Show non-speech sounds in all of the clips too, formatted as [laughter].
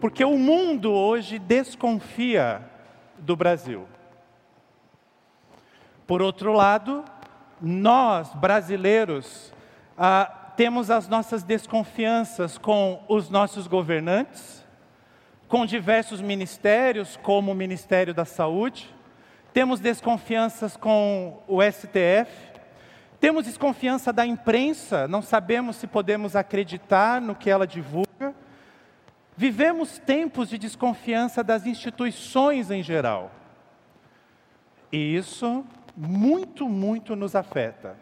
Porque o mundo hoje desconfia do Brasil. Por outro lado, nós, brasileiros, ah, temos as nossas desconfianças com os nossos governantes, com diversos ministérios, como o Ministério da Saúde, temos desconfianças com o STF, temos desconfiança da imprensa, não sabemos se podemos acreditar no que ela divulga. Vivemos tempos de desconfiança das instituições em geral. E isso muito, muito nos afeta.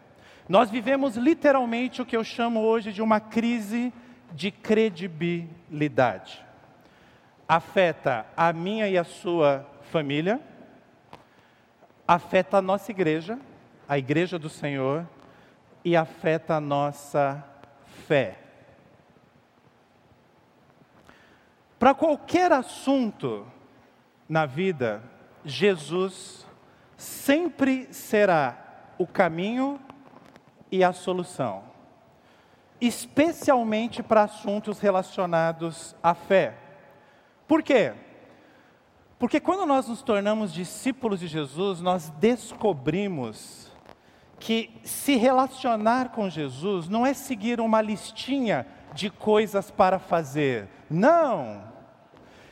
Nós vivemos literalmente o que eu chamo hoje de uma crise de credibilidade. Afeta a minha e a sua família, afeta a nossa igreja, a igreja do Senhor, e afeta a nossa fé. Para qualquer assunto na vida, Jesus sempre será o caminho e a solução, especialmente para assuntos relacionados à fé. Por quê? Porque quando nós nos tornamos discípulos de Jesus, nós descobrimos que se relacionar com Jesus não é seguir uma listinha de coisas para fazer. Não!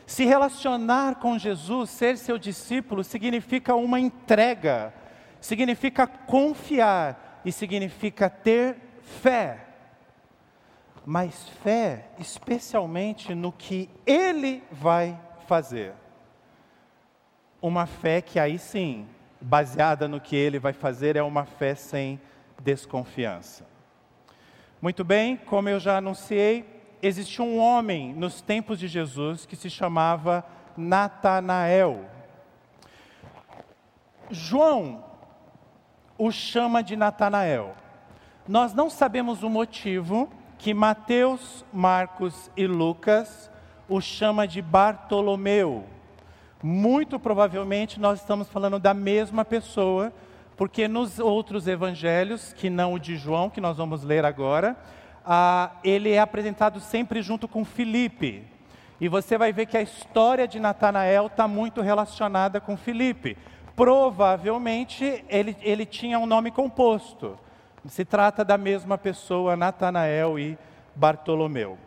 Se relacionar com Jesus, ser seu discípulo, significa uma entrega, significa confiar e significa ter fé. Mas fé, especialmente no que Ele vai fazer uma fé que aí sim, baseada no que ele vai fazer, é uma fé sem desconfiança. Muito bem, como eu já anunciei, existia um homem nos tempos de Jesus que se chamava Natanael. João o chama de Natanael. Nós não sabemos o motivo que Mateus, Marcos e Lucas o chama de Bartolomeu muito provavelmente nós estamos falando da mesma pessoa, porque nos outros evangelhos, que não o de João, que nós vamos ler agora, ah, ele é apresentado sempre junto com Filipe. E você vai ver que a história de Natanael está muito relacionada com Filipe. Provavelmente ele, ele tinha um nome composto. Se trata da mesma pessoa, Natanael e Bartolomeu.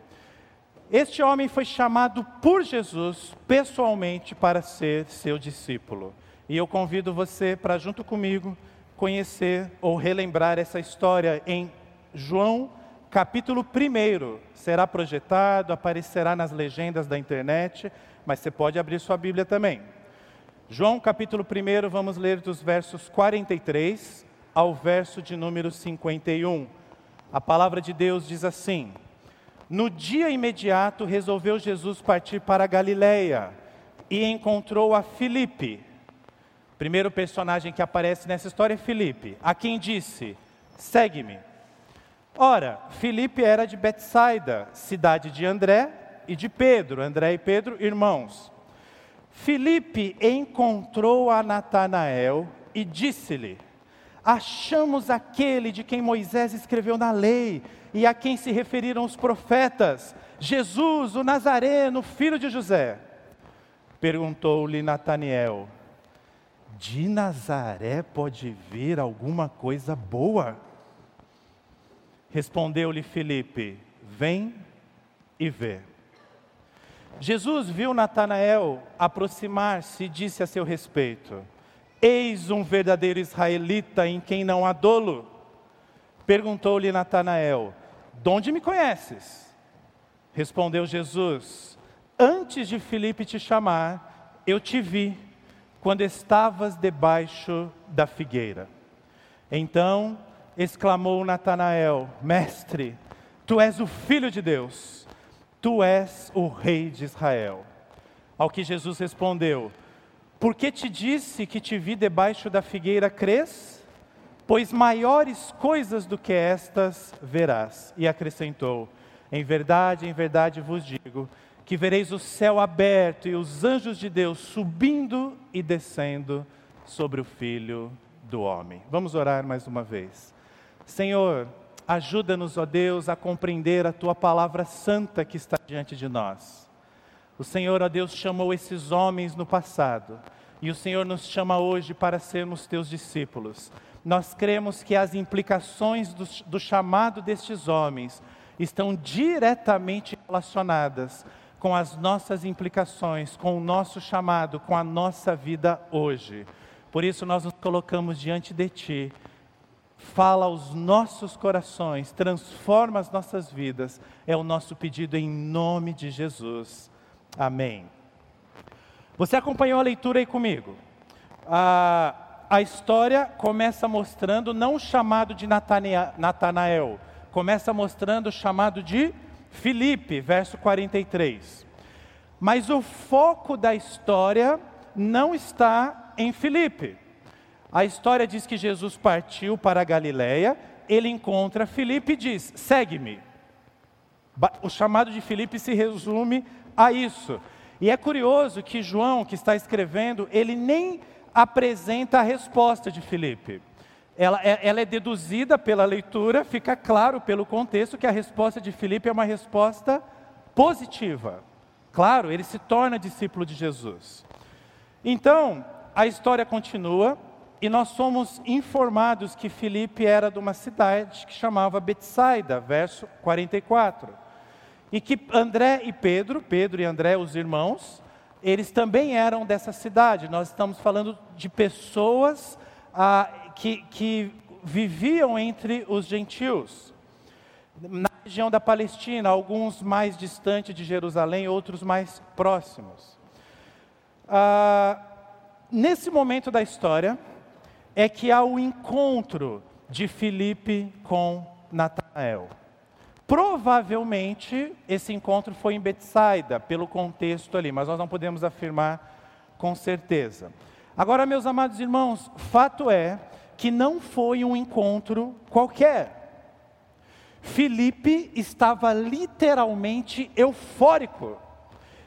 Este homem foi chamado por Jesus pessoalmente para ser seu discípulo. E eu convido você para, junto comigo, conhecer ou relembrar essa história em João, capítulo 1. Será projetado, aparecerá nas legendas da internet, mas você pode abrir sua Bíblia também. João, capítulo 1, vamos ler dos versos 43 ao verso de número 51. A palavra de Deus diz assim. No dia imediato, resolveu Jesus partir para a Galileia e encontrou a Filipe. Primeiro personagem que aparece nessa história é Filipe, a quem disse: Segue-me. Ora, Filipe era de Betsaida, cidade de André e de Pedro, André e Pedro, irmãos. Filipe encontrou a Natanael e disse-lhe: Achamos aquele de quem Moisés escreveu na lei e a quem se referiram os profetas, Jesus, o Nazareno, filho de José. Perguntou-lhe Nataniel: De Nazaré pode vir alguma coisa boa? Respondeu-lhe Filipe: Vem e vê. Jesus viu Natanael aproximar-se e disse a seu respeito: Eis um verdadeiro israelita em quem não há dolo. Perguntou-lhe Natanael: de onde me conheces? Respondeu Jesus: Antes de Filipe te chamar, eu te vi quando estavas debaixo da figueira. Então exclamou Natanael: Mestre, tu és o filho de Deus, tu és o rei de Israel. Ao que Jesus respondeu: Por que te disse que te vi debaixo da figueira, crês? pois maiores coisas do que estas verás. E acrescentou: Em verdade, em verdade vos digo, que vereis o céu aberto e os anjos de Deus subindo e descendo sobre o Filho do Homem. Vamos orar mais uma vez. Senhor, ajuda-nos, ó Deus, a compreender a tua palavra santa que está diante de nós. O Senhor, ó Deus, chamou esses homens no passado e o Senhor nos chama hoje para sermos teus discípulos. Nós cremos que as implicações do, do chamado destes homens estão diretamente relacionadas com as nossas implicações, com o nosso chamado, com a nossa vida hoje. Por isso nós nos colocamos diante de Ti. Fala aos nossos corações, transforma as nossas vidas. É o nosso pedido em nome de Jesus. Amém. Você acompanhou a leitura aí comigo? A, a história começa mostrando não o chamado de Natanael, começa mostrando o chamado de Filipe, verso 43. Mas o foco da história não está em Filipe. A história diz que Jesus partiu para a Galiléia, ele encontra Filipe e diz: "Segue-me". O chamado de Filipe se resume a isso. E é curioso que João, que está escrevendo, ele nem apresenta a resposta de Filipe ela, é, ela é deduzida pela leitura, fica claro pelo contexto que a resposta de Filipe é uma resposta positiva. Claro, ele se torna discípulo de Jesus. Então, a história continua e nós somos informados que Filipe era de uma cidade que chamava Betsaida, verso 44. E que André e Pedro, Pedro e André, os irmãos, eles também eram dessa cidade. Nós estamos falando de pessoas ah, que, que viviam entre os gentios, na região da Palestina, alguns mais distantes de Jerusalém, outros mais próximos. Ah, nesse momento da história, é que há o encontro de Filipe com Natanael. Provavelmente esse encontro foi em Betsaida, pelo contexto ali, mas nós não podemos afirmar com certeza. Agora, meus amados irmãos, fato é que não foi um encontro qualquer. Filipe estava literalmente eufórico.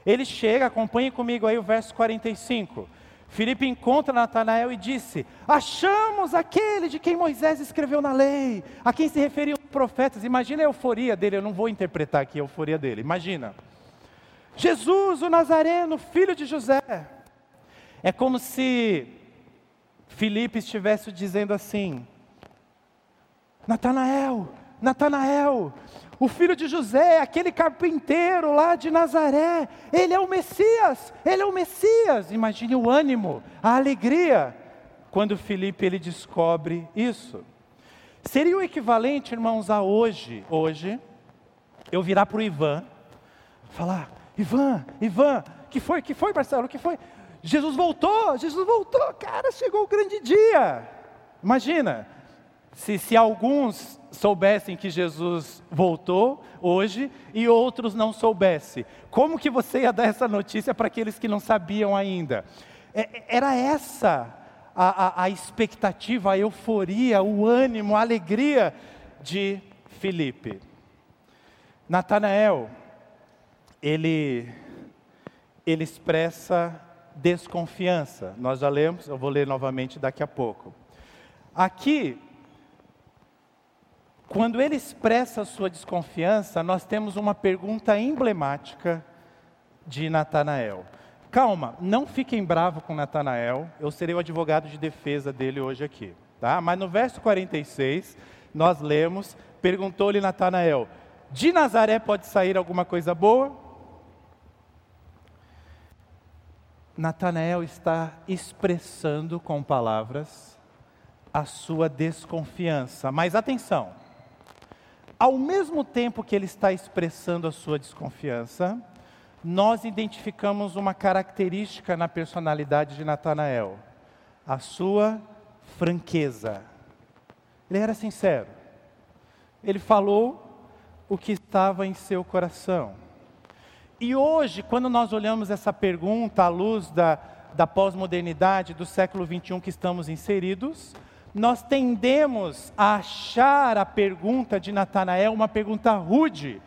Ele chega, acompanhe comigo aí o verso 45. Filipe encontra Natanael e disse: Achamos aquele de quem Moisés escreveu na lei, a quem se referiam os profetas. Imagina a euforia dele, eu não vou interpretar aqui a euforia dele, imagina. Jesus, o Nazareno, filho de José. É como se Filipe estivesse dizendo assim: Natanael, Natanael, o filho de José, aquele carpinteiro lá de Nazaré, ele é o Messias, ele é o Messias. Imagine o ânimo, a alegria, quando Filipe ele descobre isso. Seria o equivalente, irmãos, a hoje, hoje, eu virar para o Ivan, falar, Ivan, Ivan, que foi, que foi, Marcelo, que foi? Jesus voltou, Jesus voltou, cara, chegou o grande dia. Imagina, se, se alguns soubessem que Jesus voltou hoje e outros não soubessem, como que você ia dar essa notícia para aqueles que não sabiam ainda? É, era essa a, a, a expectativa, a euforia, o ânimo, a alegria de Filipe. Natanael, ele, ele expressa desconfiança. Nós já lemos, eu vou ler novamente daqui a pouco. Aqui, quando ele expressa a sua desconfiança, nós temos uma pergunta emblemática de Natanael. Calma, não fiquem bravos com Natanael, eu serei o advogado de defesa dele hoje aqui. Tá? Mas no verso 46, nós lemos, perguntou-lhe Natanael, de Nazaré pode sair alguma coisa boa? Natanael está expressando com palavras a sua desconfiança. Mas atenção, ao mesmo tempo que ele está expressando a sua desconfiança, nós identificamos uma característica na personalidade de Natanael: a sua franqueza. Ele era sincero. Ele falou o que estava em seu coração. E hoje, quando nós olhamos essa pergunta à luz da, da pós-modernidade do século XXI que estamos inseridos, nós tendemos a achar a pergunta de Natanael uma pergunta rude,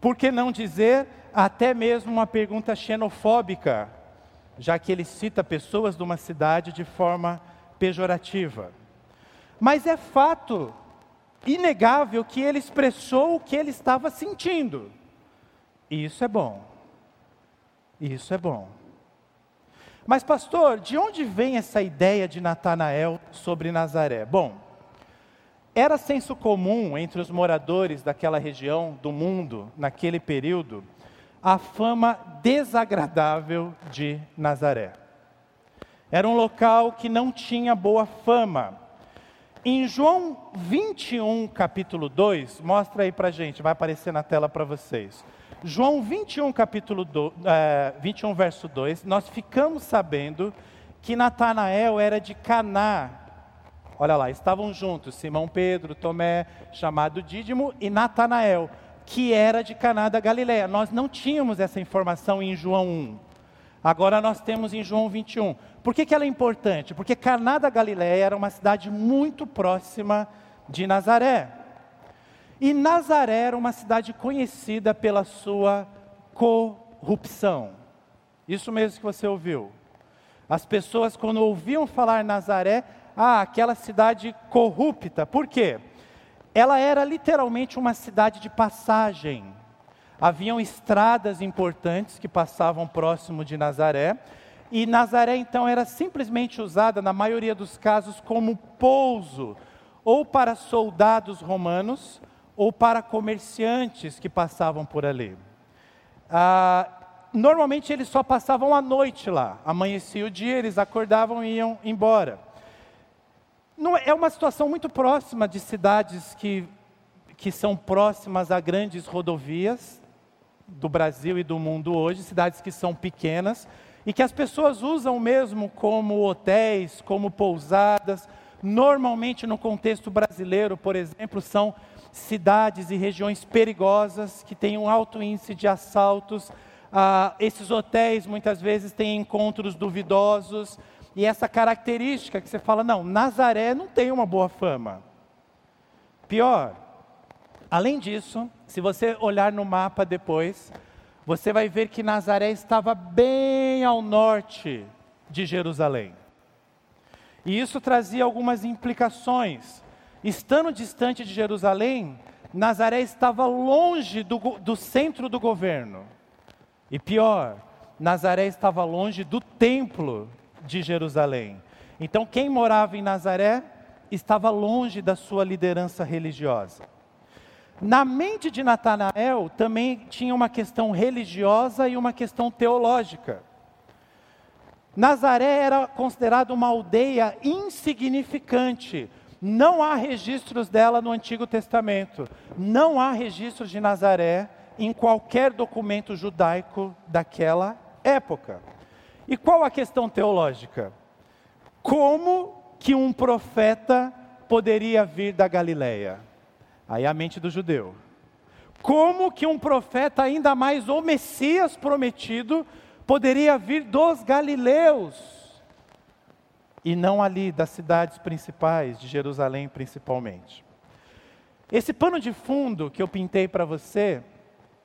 por que não dizer até mesmo uma pergunta xenofóbica, já que ele cita pessoas de uma cidade de forma pejorativa. Mas é fato inegável que ele expressou o que ele estava sentindo. E isso é bom. Isso é bom. Mas, pastor, de onde vem essa ideia de Natanael sobre Nazaré? Bom, era senso comum entre os moradores daquela região do mundo, naquele período, a fama desagradável de Nazaré. Era um local que não tinha boa fama. Em João 21, capítulo 2, mostra aí para gente, vai aparecer na tela para vocês. João 21, capítulo do, é, 21, verso 2, nós ficamos sabendo que Natanael era de Caná. Olha lá, estavam juntos Simão Pedro, Tomé, chamado Dídimo, e Natanael, que era de Caná da Galiléia. Nós não tínhamos essa informação em João 1. Agora nós temos em João 21. Por que, que ela é importante? Porque Caná da Galiléia era uma cidade muito próxima de Nazaré. E Nazaré era uma cidade conhecida pela sua corrupção. Isso mesmo que você ouviu. As pessoas, quando ouviam falar Nazaré, ah, aquela cidade corrupta. Por quê? Ela era literalmente uma cidade de passagem. Haviam estradas importantes que passavam próximo de Nazaré, e Nazaré então era simplesmente usada, na maioria dos casos, como pouso, ou para soldados romanos, ou para comerciantes que passavam por ali. Ah, normalmente eles só passavam a noite lá, amanhecia o dia, eles acordavam e iam embora. Não, é uma situação muito próxima de cidades que, que são próximas a grandes rodovias do Brasil e do mundo hoje, cidades que são pequenas e que as pessoas usam mesmo como hotéis, como pousadas. Normalmente, no contexto brasileiro, por exemplo, são cidades e regiões perigosas que têm um alto índice de assaltos. Ah, esses hotéis muitas vezes têm encontros duvidosos e essa característica que você fala, não, Nazaré não tem uma boa fama. Pior, além disso, se você olhar no mapa depois, você vai ver que Nazaré estava bem ao norte de Jerusalém. E isso trazia algumas implicações. Estando distante de Jerusalém, Nazaré estava longe do, do centro do governo. E pior, Nazaré estava longe do templo de Jerusalém. Então, quem morava em Nazaré estava longe da sua liderança religiosa. Na mente de Natanael também tinha uma questão religiosa e uma questão teológica. Nazaré era considerada uma aldeia insignificante. Não há registros dela no Antigo Testamento. Não há registros de Nazaré em qualquer documento judaico daquela época. E qual a questão teológica? Como que um profeta poderia vir da Galileia? Aí a mente do judeu. Como que um profeta, ainda mais o Messias prometido, poderia vir dos galileus? E não ali das cidades principais, de Jerusalém principalmente. Esse pano de fundo que eu pintei para você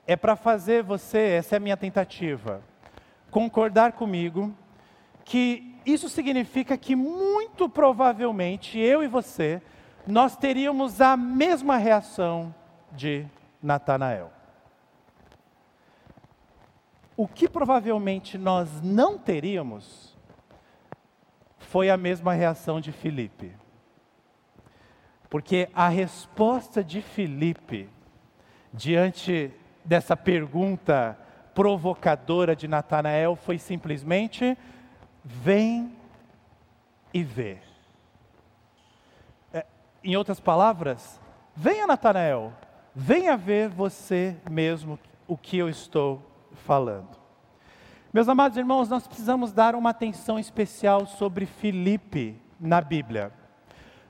é para fazer você, essa é a minha tentativa, concordar comigo que isso significa que muito provavelmente eu e você nós teríamos a mesma reação de Natanael. O que provavelmente nós não teríamos foi a mesma reação de Filipe. Porque a resposta de Filipe diante dessa pergunta provocadora de Natanael foi simplesmente: vem e vê. É, em outras palavras, venha Natanael, venha ver você mesmo o que eu estou falando. Meus amados irmãos, nós precisamos dar uma atenção especial sobre Filipe na Bíblia.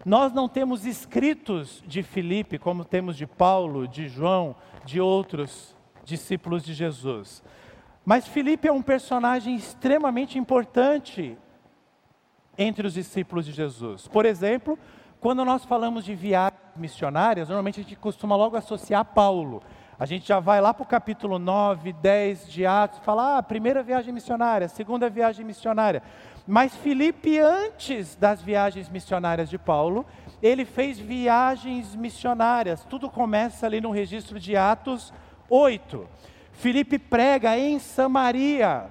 Nós não temos escritos de Filipe como temos de Paulo, de João, de outros discípulos de Jesus. Mas Filipe é um personagem extremamente importante entre os discípulos de Jesus. Por exemplo, quando nós falamos de viagens missionárias, normalmente a gente costuma logo associar Paulo. A gente já vai lá para o capítulo 9, 10 de Atos, fala, ah, primeira viagem missionária, segunda viagem missionária. Mas Filipe, antes das viagens missionárias de Paulo, ele fez viagens missionárias. Tudo começa ali no registro de Atos 8. Filipe prega em Samaria.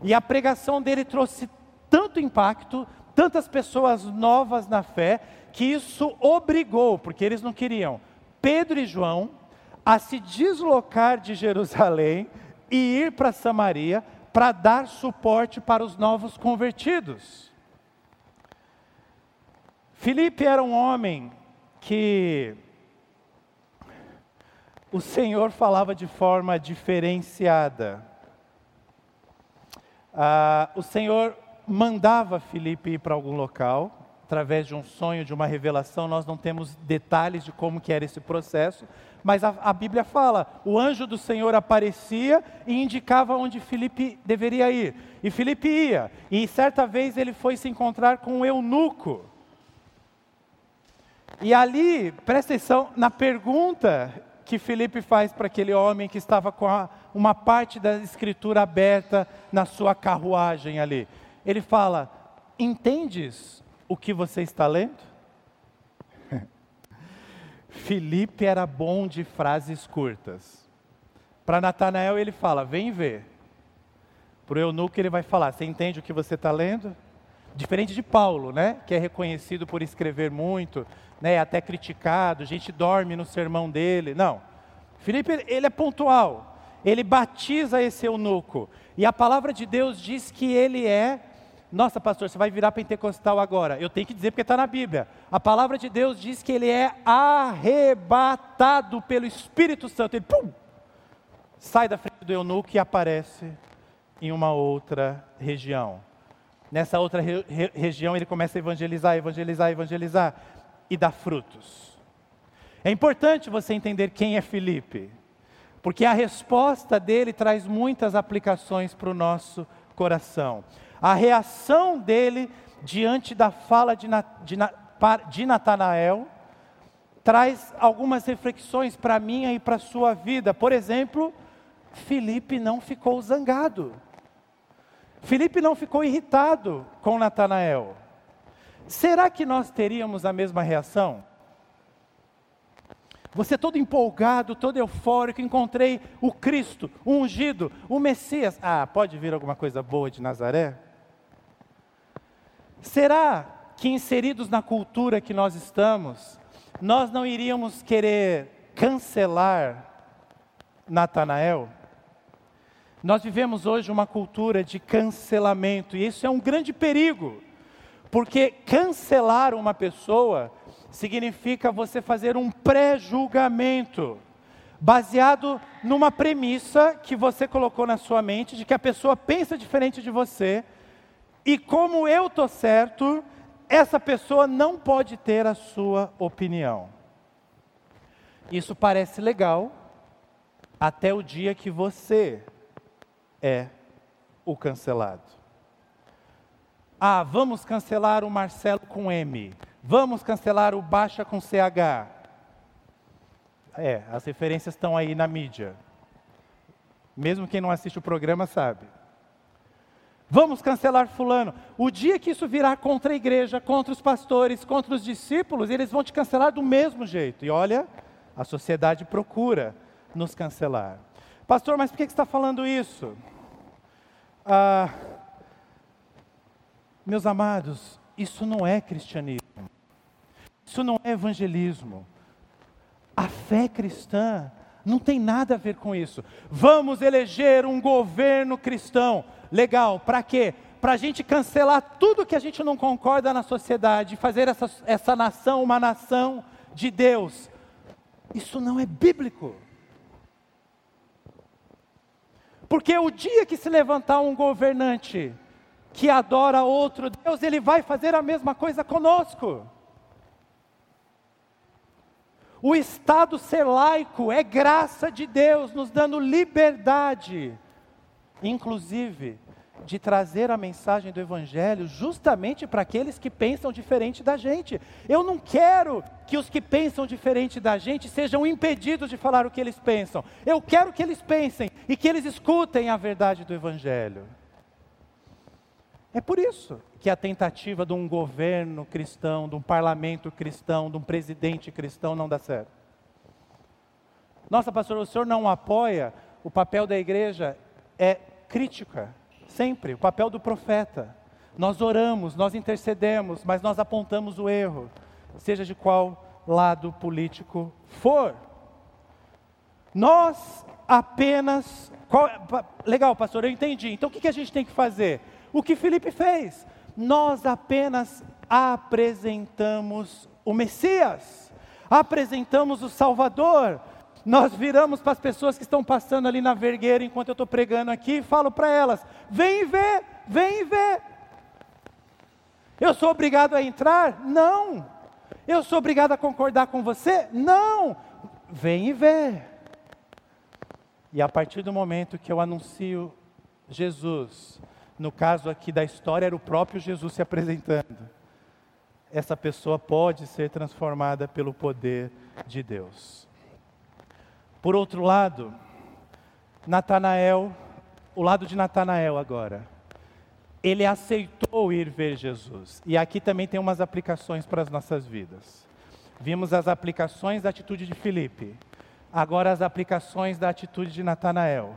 E a pregação dele trouxe tanto impacto, tantas pessoas novas na fé, que isso obrigou, porque eles não queriam, Pedro e João a se deslocar de Jerusalém e ir para Samaria para dar suporte para os novos convertidos. Filipe era um homem que o Senhor falava de forma diferenciada. Ah, o Senhor mandava Filipe ir para algum local, através de um sonho, de uma revelação, nós não temos detalhes de como que era esse processo, mas a, a, Bíblia fala, o anjo do Senhor aparecia e indicava onde Filipe deveria ir. E Filipe ia, e certa vez ele foi se encontrar com um eunuco. E ali, presta atenção na pergunta que Filipe faz para aquele homem que estava com a, uma parte da escritura aberta na sua carruagem ali. Ele fala: Entendes o que você está lendo? Felipe era bom de frases curtas. Para Natanael ele fala: Vem ver. Para o eunuco ele vai falar: Você entende o que você está lendo? Diferente de Paulo, né? Que é reconhecido por escrever muito, né? Até criticado, a gente dorme no sermão dele. Não. Felipe ele é pontual. Ele batiza esse eunuco. E a palavra de Deus diz que ele é nossa, pastor, você vai virar pentecostal agora. Eu tenho que dizer porque está na Bíblia. A palavra de Deus diz que ele é arrebatado pelo Espírito Santo. Ele pum, sai da frente do eunuco e aparece em uma outra região. Nessa outra re região ele começa a evangelizar, evangelizar, evangelizar e dá frutos. É importante você entender quem é Felipe, porque a resposta dele traz muitas aplicações para o nosso coração a reação dele diante da fala de, de, de Natanael traz algumas reflexões para a minha e para a sua vida. Por exemplo, Felipe não ficou zangado. Felipe não ficou irritado com Natanael. Será que nós teríamos a mesma reação? Você todo empolgado, todo eufórico, encontrei o Cristo, o ungido, o Messias. Ah, pode vir alguma coisa boa de Nazaré? Será que inseridos na cultura que nós estamos, nós não iríamos querer cancelar Natanael? Nós vivemos hoje uma cultura de cancelamento e isso é um grande perigo, porque cancelar uma pessoa significa você fazer um pré-julgamento, baseado numa premissa que você colocou na sua mente de que a pessoa pensa diferente de você e como eu estou certo, essa pessoa não pode ter a sua opinião. Isso parece legal até o dia que você é o cancelado. Ah, vamos cancelar o Marcelo com M. Vamos cancelar o Baixa com CH. É, as referências estão aí na mídia. Mesmo quem não assiste o programa sabe. Vamos cancelar Fulano. O dia que isso virar contra a igreja, contra os pastores, contra os discípulos, eles vão te cancelar do mesmo jeito. E olha, a sociedade procura nos cancelar. Pastor, mas por que você está falando isso? Ah, meus amados, isso não é cristianismo. Isso não é evangelismo. A fé cristã não tem nada a ver com isso. Vamos eleger um governo cristão. Legal, para quê? Para a gente cancelar tudo que a gente não concorda na sociedade, fazer essa, essa nação uma nação de Deus. Isso não é bíblico. Porque o dia que se levantar um governante que adora outro Deus, ele vai fazer a mesma coisa conosco. O Estado ser laico é graça de Deus, nos dando liberdade inclusive de trazer a mensagem do Evangelho justamente para aqueles que pensam diferente da gente. Eu não quero que os que pensam diferente da gente sejam impedidos de falar o que eles pensam. Eu quero que eles pensem e que eles escutem a verdade do Evangelho. É por isso que a tentativa de um governo cristão, de um parlamento cristão, de um presidente cristão não dá certo. Nossa, pastor, o senhor não apoia o papel da igreja é crítica, sempre, o papel do profeta. Nós oramos, nós intercedemos, mas nós apontamos o erro, seja de qual lado político for. Nós apenas. Qual, legal, pastor, eu entendi. Então o que, a gente tem que fazer? O que Felipe fez? Nós apenas apresentamos o Messias, apresentamos o Salvador. Nós viramos para as pessoas que estão passando ali na vergueira enquanto eu estou pregando aqui e falo para elas: vem ver, vem ver. Eu sou obrigado a entrar? Não. Eu sou obrigado a concordar com você? Não. Vem e vê. E a partir do momento que eu anuncio Jesus, no caso aqui da história, era o próprio Jesus se apresentando, essa pessoa pode ser transformada pelo poder de Deus. Por outro lado, Natanael, o lado de Natanael agora, ele aceitou ir ver Jesus. E aqui também tem umas aplicações para as nossas vidas. Vimos as aplicações da atitude de Filipe. Agora as aplicações da atitude de Natanael.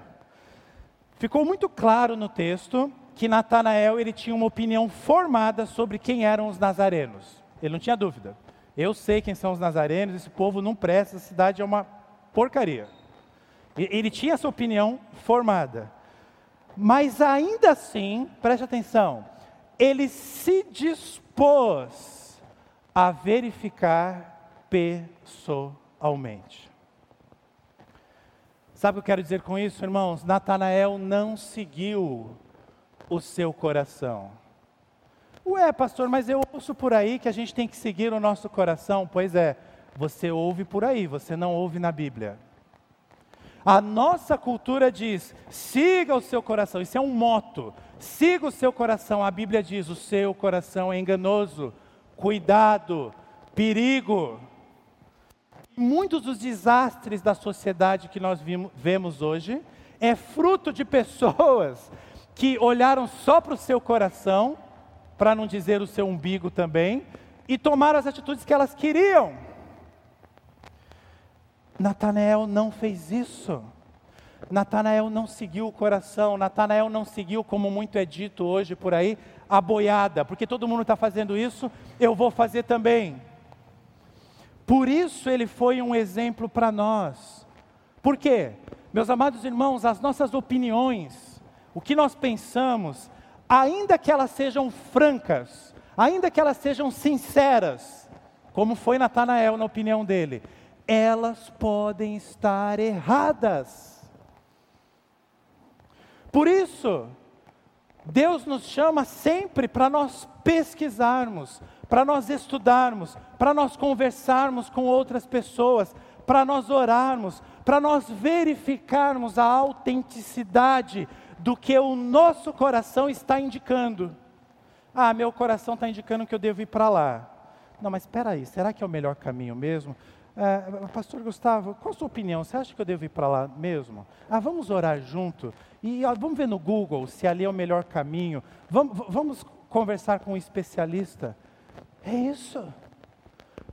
Ficou muito claro no texto que Natanael ele tinha uma opinião formada sobre quem eram os nazarenos. Ele não tinha dúvida. Eu sei quem são os nazarenos, esse povo não presta, essa cidade é uma porcaria. Ele tinha essa opinião formada. Mas ainda assim, preste atenção, ele se dispôs a verificar pessoalmente. Sabe o que eu quero dizer com isso, irmãos? Natanael não seguiu o seu coração. Ué, pastor, mas eu ouço por aí que a gente tem que seguir o nosso coração. Pois é, você ouve por aí, você não ouve na Bíblia. A nossa cultura diz: siga o seu coração, isso é um moto. Siga o seu coração. A Bíblia diz: o seu coração é enganoso. Cuidado, perigo muitos dos desastres da sociedade que nós vimos, vemos hoje é fruto de pessoas que olharam só para o seu coração, para não dizer o seu umbigo também, e tomaram as atitudes que elas queriam. Natanael não fez isso. Natanael não seguiu o coração, Natanael não seguiu, como muito é dito hoje por aí, a boiada, porque todo mundo está fazendo isso, eu vou fazer também. Por isso ele foi um exemplo para nós. Por quê? Meus amados irmãos, as nossas opiniões, o que nós pensamos, ainda que elas sejam francas, ainda que elas sejam sinceras, como foi Natanael na opinião dele, elas podem estar erradas. Por isso, Deus nos chama sempre para nós pesquisarmos, para nós estudarmos, para nós conversarmos com outras pessoas, para nós orarmos, para nós verificarmos a autenticidade do que o nosso coração está indicando. Ah, meu coração está indicando que eu devo ir para lá. Não, mas espera aí, será que é o melhor caminho mesmo? É, Pastor Gustavo, qual a sua opinião? Você acha que eu devo ir para lá mesmo? Ah, vamos orar junto e ó, vamos ver no Google se ali é o melhor caminho. Vamos, vamos conversar com um especialista. É isso.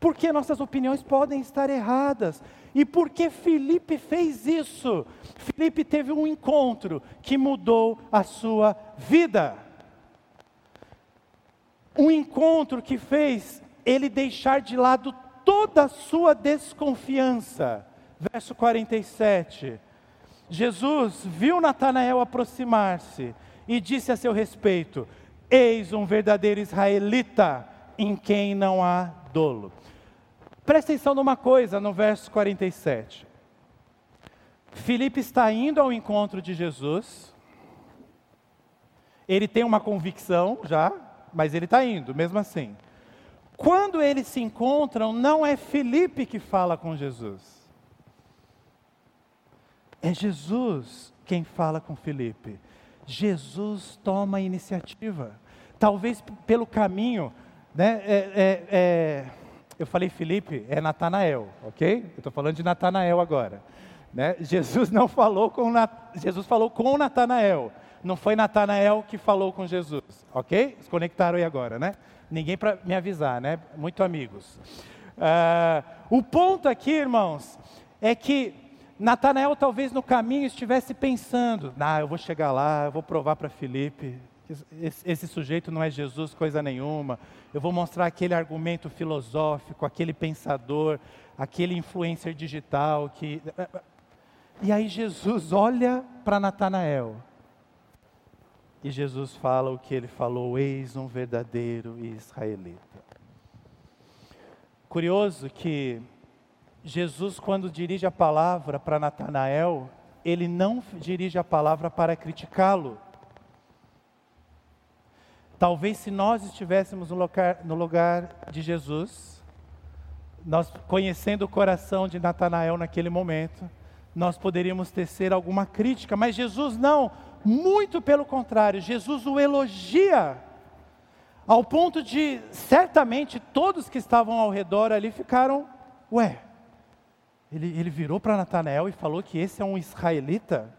Porque nossas opiniões podem estar erradas. E porque Felipe fez isso? Felipe teve um encontro que mudou a sua vida. Um encontro que fez ele deixar de lado toda a sua desconfiança. Verso 47. Jesus viu Natanael aproximar-se e disse a seu respeito: Eis um verdadeiro israelita em quem não há dolo. Presta atenção numa coisa no verso 47. Filipe está indo ao encontro de Jesus. Ele tem uma convicção já, mas ele está indo, mesmo assim. Quando eles se encontram, não é Filipe que fala com Jesus. É Jesus quem fala com Filipe. Jesus toma a iniciativa. Talvez pelo caminho, né? É, é, é, eu falei Felipe, é Natanael, ok? Eu estou falando de Natanael agora. Né? Jesus não falou com Jesus falou com Natanael. Não foi Natanael que falou com Jesus, ok? Se conectaram aí agora, né? Ninguém para me avisar, né? Muito amigos. Uh, o ponto aqui, irmãos, é que Natanael talvez no caminho estivesse pensando: "Ah, eu vou chegar lá, eu vou provar para Felipe esse, sujeito não é Jesus coisa nenhuma. Eu vou mostrar aquele argumento filosófico, aquele pensador, aquele influencer digital que E aí Jesus olha para Natanael. E Jesus fala o que ele falou: Eis um verdadeiro israelita. Curioso que Jesus, quando dirige a palavra para Natanael, ele não dirige a palavra para criticá-lo. Talvez se nós estivéssemos no lugar, no lugar de Jesus, nós conhecendo o coração de Natanael naquele momento, nós poderíamos tecer alguma crítica, mas Jesus não, muito pelo contrário, Jesus o elogia, ao ponto de, certamente, todos que estavam ao redor ali ficaram, ué, ele, ele virou para Natanael e falou que esse é um israelita.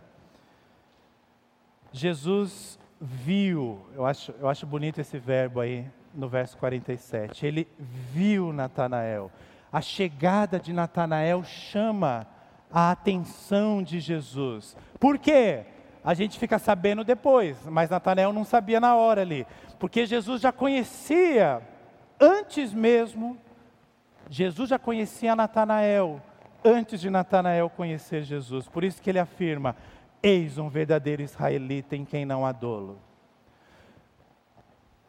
Jesus viu, eu acho, eu acho bonito esse verbo aí no verso 47. Ele viu Natanael. A chegada de Natanael chama a atenção de Jesus. Por quê? A gente fica sabendo depois, mas Natanael não sabia na hora ali. Porque Jesus já conhecia, antes mesmo, Jesus já conhecia Natanael, antes de Natanael conhecer Jesus. Por isso que ele afirma: Eis um verdadeiro israelita em quem não há dolo.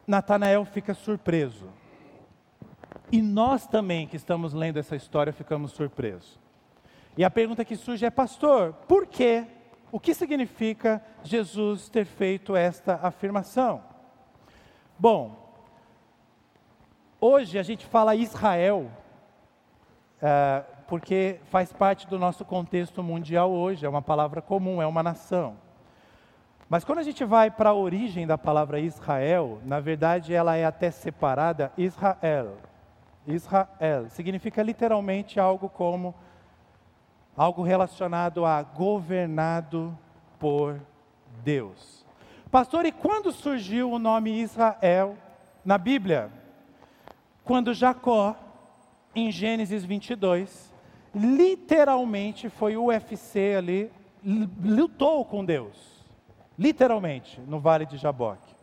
Natanael fica surpreso. E nós também, que estamos lendo essa história, ficamos surpresos. E a pergunta que surge é, pastor, por quê? O que significa Jesus ter feito esta afirmação? Bom, hoje a gente fala Israel, uh, porque faz parte do nosso contexto mundial hoje, é uma palavra comum, é uma nação. Mas quando a gente vai para a origem da palavra Israel, na verdade ela é até separada Israel. Israel significa literalmente algo como algo relacionado a governado por Deus. Pastor, e quando surgiu o nome Israel na Bíblia? Quando Jacó, em Gênesis 22, literalmente foi o UFC ali, lutou com Deus, literalmente, no vale de Jaboque.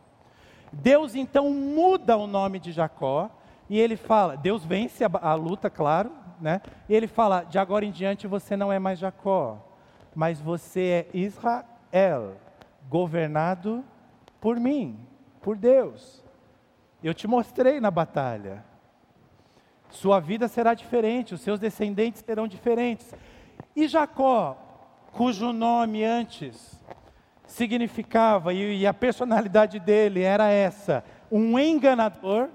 Deus então muda o nome de Jacó e ele fala, Deus vence a, a luta, claro, né? E ele fala, de agora em diante você não é mais Jacó, mas você é Israel, governado por mim, por Deus. Eu te mostrei na batalha. Sua vida será diferente, os seus descendentes serão diferentes. E Jacó, cujo nome antes significava, e, a personalidade dele era essa, um enganador,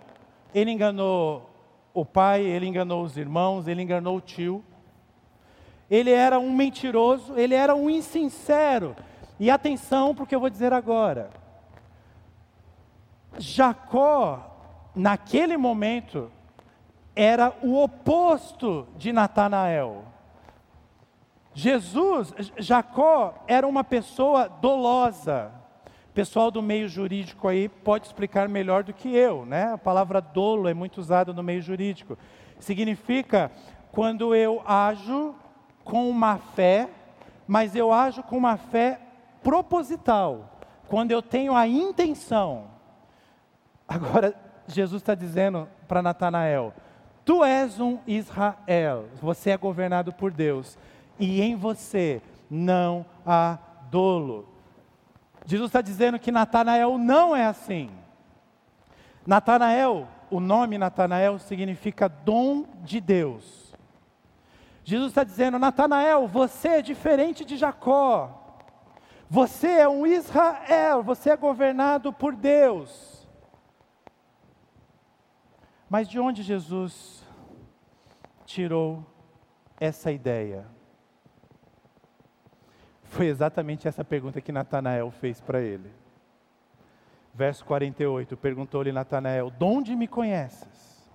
ele enganou o pai, ele enganou os irmãos, ele enganou o tio. Ele era um mentiroso, ele era um insincero. E atenção porque eu vou dizer agora. Jacó, naquele momento, era o oposto de Natanael. Jesus, Jacó era uma pessoa dolosa. O pessoal do meio jurídico aí pode explicar melhor do que eu, né? A palavra dolo é muito usada no meio jurídico. Significa quando eu ajo com uma fé, mas eu ajo com uma fé proposital. Quando eu tenho a intenção. Agora, Jesus está dizendo para Natanael: Tu és um Israel, você é governado por Deus, e em você não há dolo. Jesus está dizendo que Natanael não é assim. Natanael, o nome Natanael significa dom de Deus. Jesus está dizendo, Natanael, você é diferente de Jacó. Você é um Israel, você é governado por Deus. Mas de onde Jesus tirou essa ideia? Foi exatamente essa pergunta que Natanael fez para ele. Verso 48, perguntou-lhe Natanael: De onde me conheces?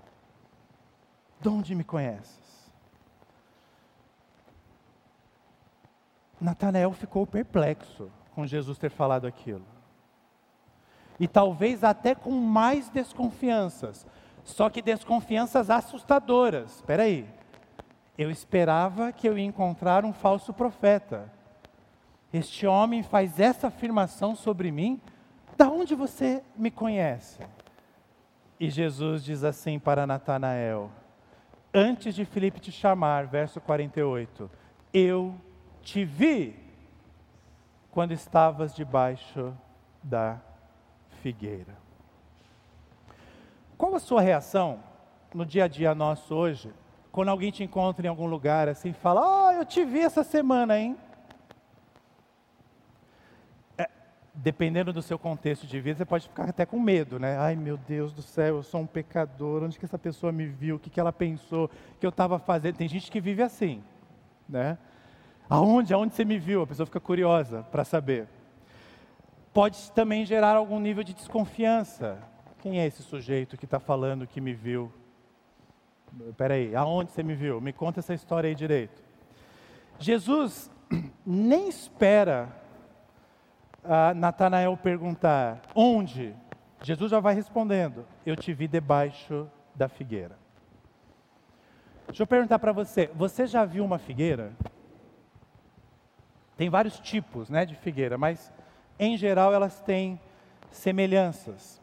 De onde me conheces? Natanael ficou perplexo com Jesus ter falado aquilo. E talvez até com mais desconfianças, só que desconfianças assustadoras. Espera aí. Eu esperava que eu ia encontrar um falso profeta. Este homem faz essa afirmação sobre mim. Da onde você me conhece? E Jesus diz assim para Natanael: Antes de Filipe te chamar, verso 48, eu te vi quando estavas debaixo da figueira. Qual a sua reação no dia a dia nosso hoje, quando alguém te encontra em algum lugar assim e fala: Oh, eu te vi essa semana, hein? É, dependendo do seu contexto de vida, você pode ficar até com medo, né? Ai meu Deus do céu, eu sou um pecador, onde que essa pessoa me viu, o que, que ela pensou, que eu estava fazendo. Tem gente que vive assim, né? Aonde, aonde você me viu? A pessoa fica curiosa para saber. Pode também gerar algum nível de desconfiança. Quem é esse sujeito que está falando que me viu? Espera aí, aonde você me viu? Me conta essa história aí direito. Jesus [clears throat] nem espera uh, Natanael perguntar onde. Jesus já vai respondendo: Eu te vi debaixo da figueira. Deixa eu perguntar para você: você já viu uma figueira? Tem vários tipos né, de figueira, mas em geral elas têm semelhanças.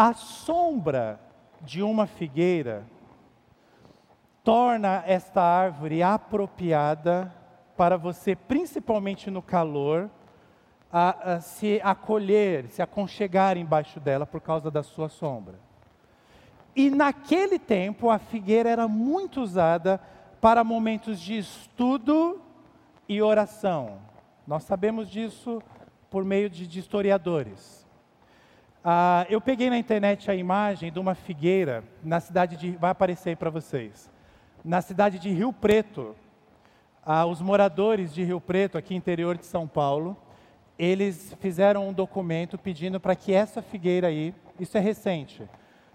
A sombra de uma figueira torna esta árvore apropriada para você, principalmente no calor, a, a se acolher, se aconchegar embaixo dela por causa da sua sombra. E naquele tempo a figueira era muito usada para momentos de estudo e oração. Nós sabemos disso por meio de, de historiadores. Ah, eu peguei na internet a imagem de uma figueira na cidade de. Vai aparecer aí para vocês. Na cidade de Rio Preto. Ah, os moradores de Rio Preto, aqui interior de São Paulo, eles fizeram um documento pedindo para que essa figueira aí, isso é recente,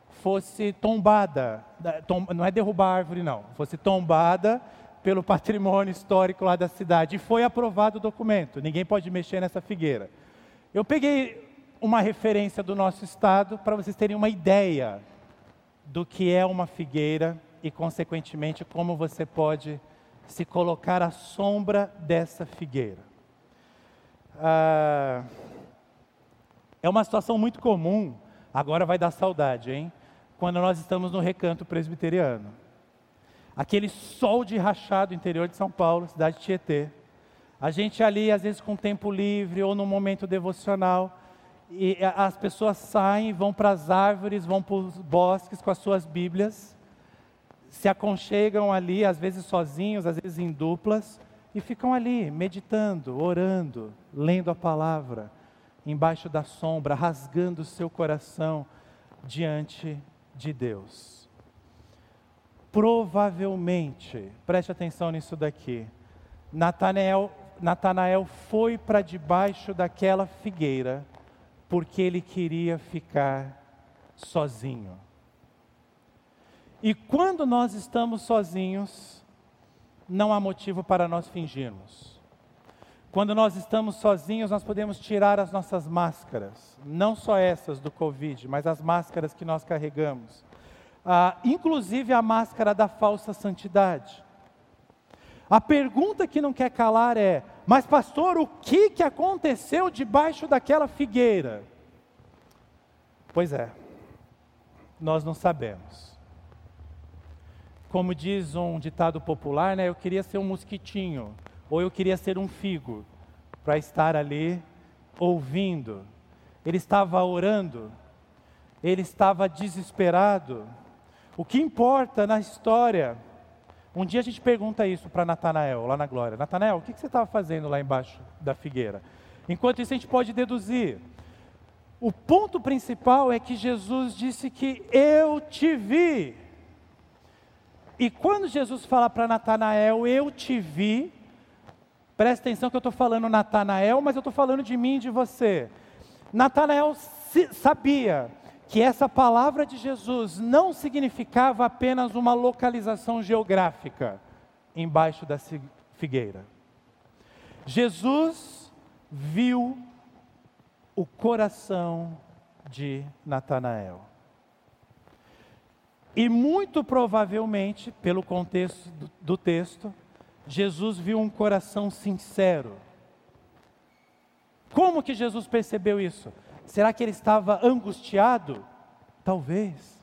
fosse tombada. Tom, não é derrubar a árvore, não. Fosse tombada pelo [laughs] patrimônio histórico lá da cidade. E foi aprovado o documento, ninguém pode mexer nessa figueira. Eu peguei uma referência do nosso estado para vocês terem uma ideia do que é uma figueira e, consequentemente, como você pode se colocar à sombra dessa figueira. Ah, é uma situação muito comum, agora vai dar saudade, hein? Quando nós estamos no recanto presbiteriano aquele sol de rachado interior de São Paulo, cidade de Tietê. A gente ali, às vezes com tempo livre ou num momento devocional, e as pessoas saem, vão para as árvores, vão para os bosques com as suas Bíblias, se aconchegam ali, às vezes sozinhos, às vezes em duplas, e ficam ali meditando, orando, lendo a palavra, embaixo da sombra, rasgando o seu coração diante de Deus. Provavelmente, preste atenção nisso daqui, Natanael, Natanael foi para debaixo daquela figueira porque ele queria ficar sozinho. E quando nós estamos sozinhos, não há motivo para nós fingirmos. Quando nós estamos sozinhos, nós podemos tirar as nossas máscaras, não só essas do Covid, mas as máscaras que nós carregamos ah, inclusive a máscara da falsa santidade. A pergunta que não quer calar é: mas pastor, o que, que aconteceu debaixo daquela figueira? Pois é, nós não sabemos. Como diz um ditado popular, né, eu queria ser um mosquitinho, ou eu queria ser um figo, para estar ali ouvindo. Ele estava orando, ele estava desesperado, o que importa na história? Um dia a gente pergunta isso para Natanael, lá na glória. Natanael, o que, que você estava fazendo lá embaixo da figueira? Enquanto isso, a gente pode deduzir. O ponto principal é que Jesus disse que eu te vi. E quando Jesus fala para Natanael, eu te vi, presta atenção que eu estou falando Natanael, mas eu estou falando de mim e de você. Natanael sabia que essa palavra de Jesus não significava apenas uma localização geográfica embaixo da figueira. Jesus viu o coração de Natanael. E muito provavelmente, pelo contexto do, texto, Jesus viu um coração sincero. Como que Jesus percebeu isso? Será que ele estava angustiado? Talvez.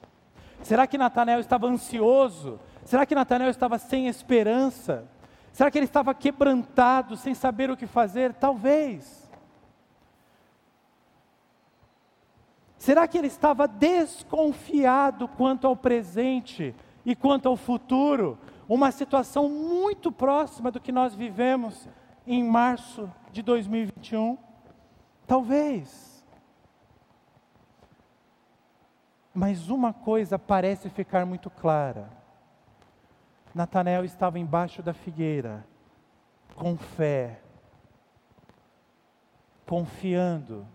Será que Natanael estava ansioso? Será que Natanael estava sem esperança? Será que ele estava quebrantado, sem saber o que fazer? Talvez. Será que ele estava desconfiado quanto ao presente e quanto ao futuro? Uma situação muito próxima do que nós vivemos em março de 2021? Talvez. Mas uma coisa parece ficar muito clara Natanael estava embaixo da figueira, com fé, confiando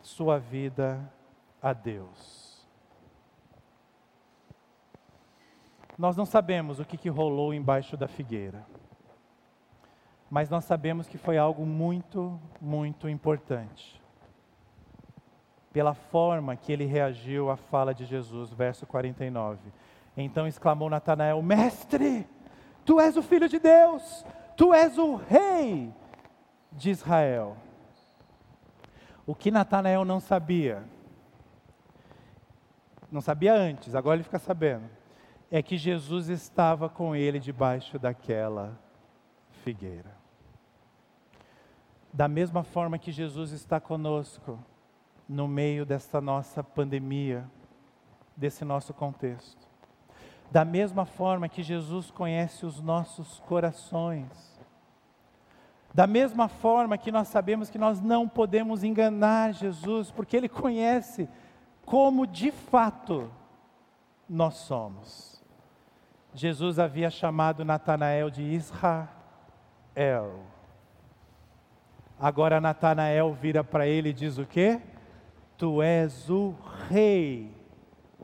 sua vida a Deus. Nós não sabemos o que, que rolou embaixo da figueira, mas nós sabemos que foi algo muito, muito importante. Pela forma que ele reagiu à fala de Jesus, verso 49 então exclamou Natanael: Mestre, tu és o filho de Deus, tu és o rei de Israel. O que Natanael não sabia, não sabia antes, agora ele fica sabendo, é que Jesus estava com ele debaixo daquela figueira. Da mesma forma que Jesus está conosco no meio desta nossa pandemia, desse nosso contexto. Da mesma forma que Jesus conhece os nossos corações. Da mesma forma que nós sabemos que nós não podemos enganar Jesus, porque Ele conhece como de fato nós somos. Jesus havia chamado Natanael de Israel. Agora Natanael vira para ele e diz o quê? Tu és o rei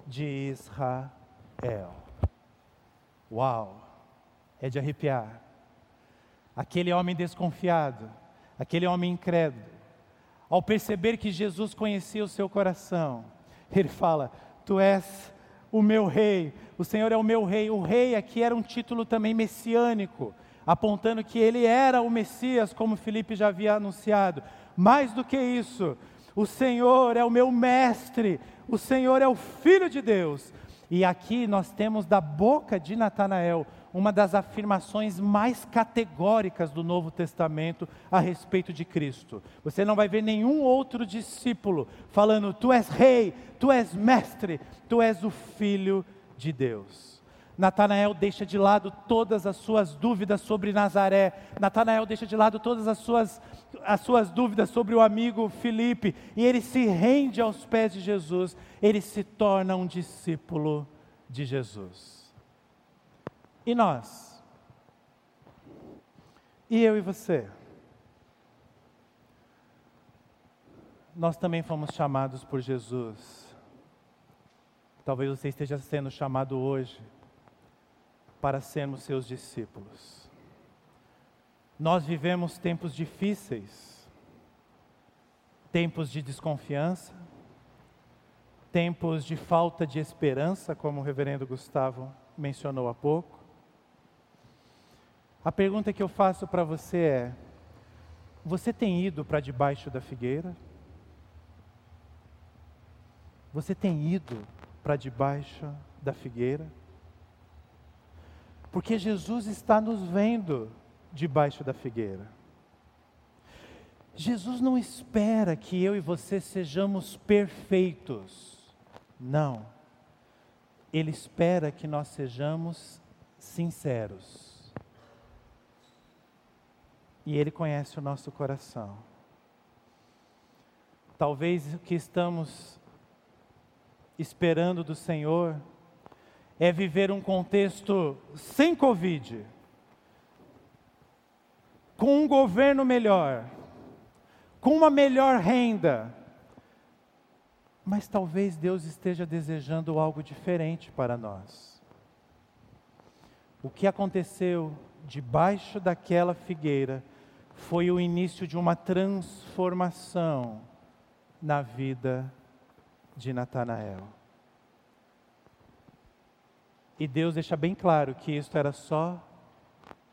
de Israel. Uau! É de arrepiar. Aquele homem desconfiado, aquele homem incrédulo, ao perceber que Jesus conhecia o seu coração, ele fala: Tu és o meu rei, o Senhor é o meu rei. O rei aqui era um título também messiânico, apontando que ele era o Messias, como Felipe já havia anunciado. Mais do que isso, o Senhor é o meu mestre, o Senhor é o Filho de Deus, e aqui nós temos da boca de Natanael uma das afirmações mais categóricas do Novo Testamento a respeito de Cristo. Você não vai ver nenhum outro discípulo falando: Tu és rei, tu és mestre, tu és o filho de Deus. Natanael deixa de lado todas as suas dúvidas sobre Nazaré. Natanael deixa de lado todas as suas, as suas dúvidas sobre o amigo Filipe. E ele se rende aos pés de Jesus. Ele se torna um discípulo de Jesus. E nós? E eu e você? Nós também fomos chamados por Jesus. Talvez você esteja sendo chamado hoje para sermos seus discípulos. Nós vivemos tempos difíceis, tempos de desconfiança, tempos de falta de esperança, como o reverendo Gustavo mencionou há pouco. A pergunta que eu faço para você é: você tem ido para debaixo da figueira? Você tem ido para debaixo da figueira? Porque Jesus está nos vendo debaixo da figueira. Jesus não espera que eu e você sejamos perfeitos. Não. Ele espera que nós sejamos sinceros. E Ele conhece o nosso coração. Talvez o que estamos esperando do Senhor é viver um contexto sem Covid, com um governo melhor, com uma melhor renda. Mas talvez Deus esteja desejando algo diferente para nós. O que aconteceu debaixo daquela figueira foi o início de uma transformação na vida de Natanael. E Deus deixa bem claro que isto era só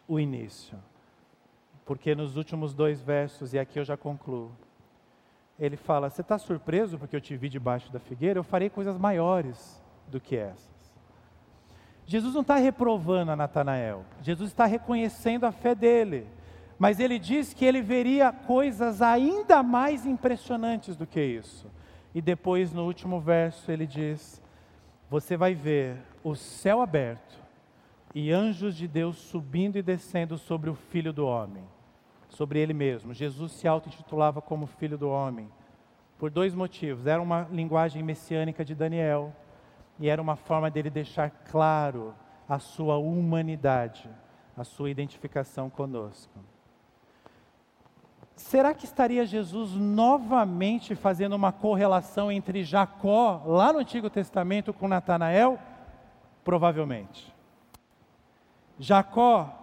o início. Porque nos últimos dois versos, e aqui eu já concluo, ele fala: Você está surpreso porque eu te vi debaixo da figueira? Eu farei coisas maiores do que essas. Jesus não está reprovando a Natanael, Jesus está reconhecendo a fé dele, mas ele diz que ele veria coisas ainda mais impressionantes do que isso. E depois, no último verso, ele diz: Você vai ver o céu aberto e anjos de Deus subindo e descendo sobre o filho do homem, sobre ele mesmo. Jesus se auto-intitulava como filho do homem, por dois motivos: era uma linguagem messiânica de Daniel e era uma forma dele deixar claro a sua humanidade, a sua identificação conosco. Será que estaria Jesus novamente fazendo uma correlação entre Jacó, lá no Antigo Testamento, com Natanael? Provavelmente. Jacó,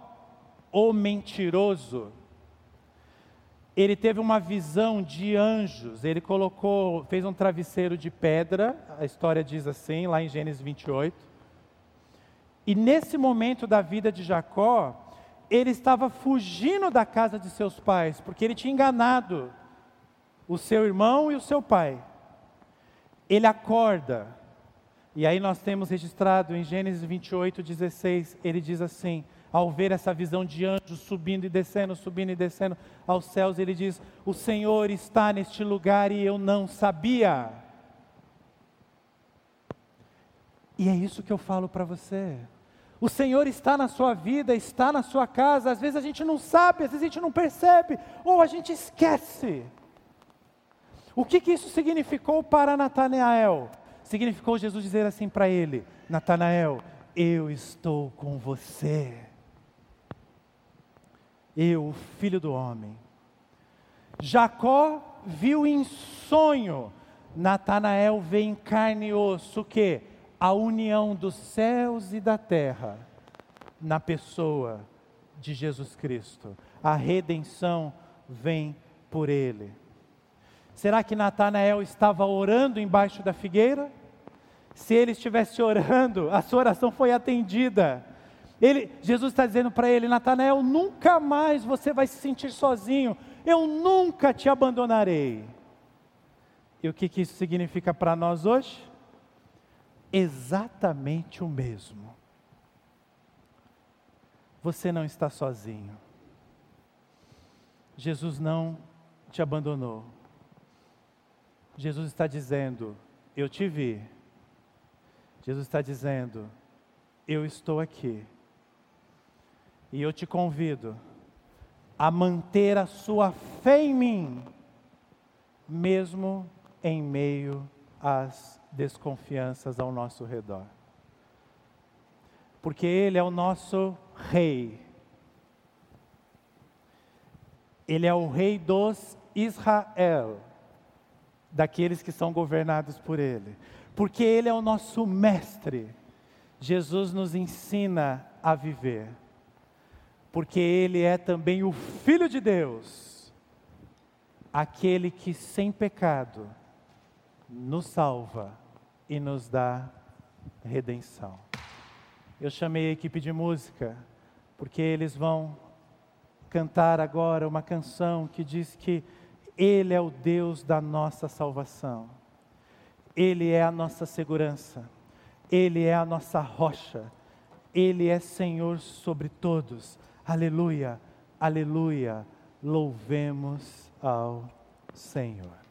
o mentiroso, ele teve uma visão de anjos. Ele colocou, fez um travesseiro de pedra, a história diz assim, lá em Gênesis 28. E nesse momento da vida de Jacó, ele estava fugindo da casa de seus pais, porque ele tinha enganado o seu irmão e o seu pai. Ele acorda, e aí nós temos registrado em Gênesis 28, 16, ele diz assim: ao ver essa visão de anjos subindo e descendo, subindo e descendo aos céus, ele diz: O Senhor está neste lugar e eu não sabia. E é isso que eu falo para você. O Senhor está na sua vida, está na sua casa. Às vezes a gente não sabe, às vezes a gente não percebe, ou a gente esquece. O que, que isso significou para Natanael? Significou Jesus dizer assim para ele: Natanael, eu estou com você eu, o filho do homem. Jacó viu em sonho, Natanael vê em carne e osso o que? A união dos céus e da terra na pessoa de Jesus Cristo. A redenção vem por ele. Será que Natanael estava orando embaixo da figueira? Se ele estivesse orando, a sua oração foi atendida. Ele, Jesus está dizendo para ele, Natanael, nunca mais você vai se sentir sozinho, eu nunca te abandonarei. E o que, que isso significa para nós hoje? Exatamente o mesmo. Você não está sozinho. Jesus não te abandonou. Jesus está dizendo: Eu te vi. Jesus está dizendo: Eu estou aqui. E eu te convido a manter a sua fé em mim, mesmo em meio às desconfianças ao nosso redor. Porque Ele é o nosso Rei. Ele é o Rei dos Israel, daqueles que são governados por Ele. Porque Ele é o nosso Mestre. Jesus nos ensina a viver porque Ele é também o Filho de Deus, aquele que sem pecado nos salva e nos dá redenção. Eu chamei a equipe de música, porque eles vão cantar agora uma canção que diz que Ele é o Deus da nossa salvação, Ele é a nossa segurança, Ele é a nossa rocha, Ele é Senhor sobre todos. Aleluia, aleluia, louvemos ao Senhor.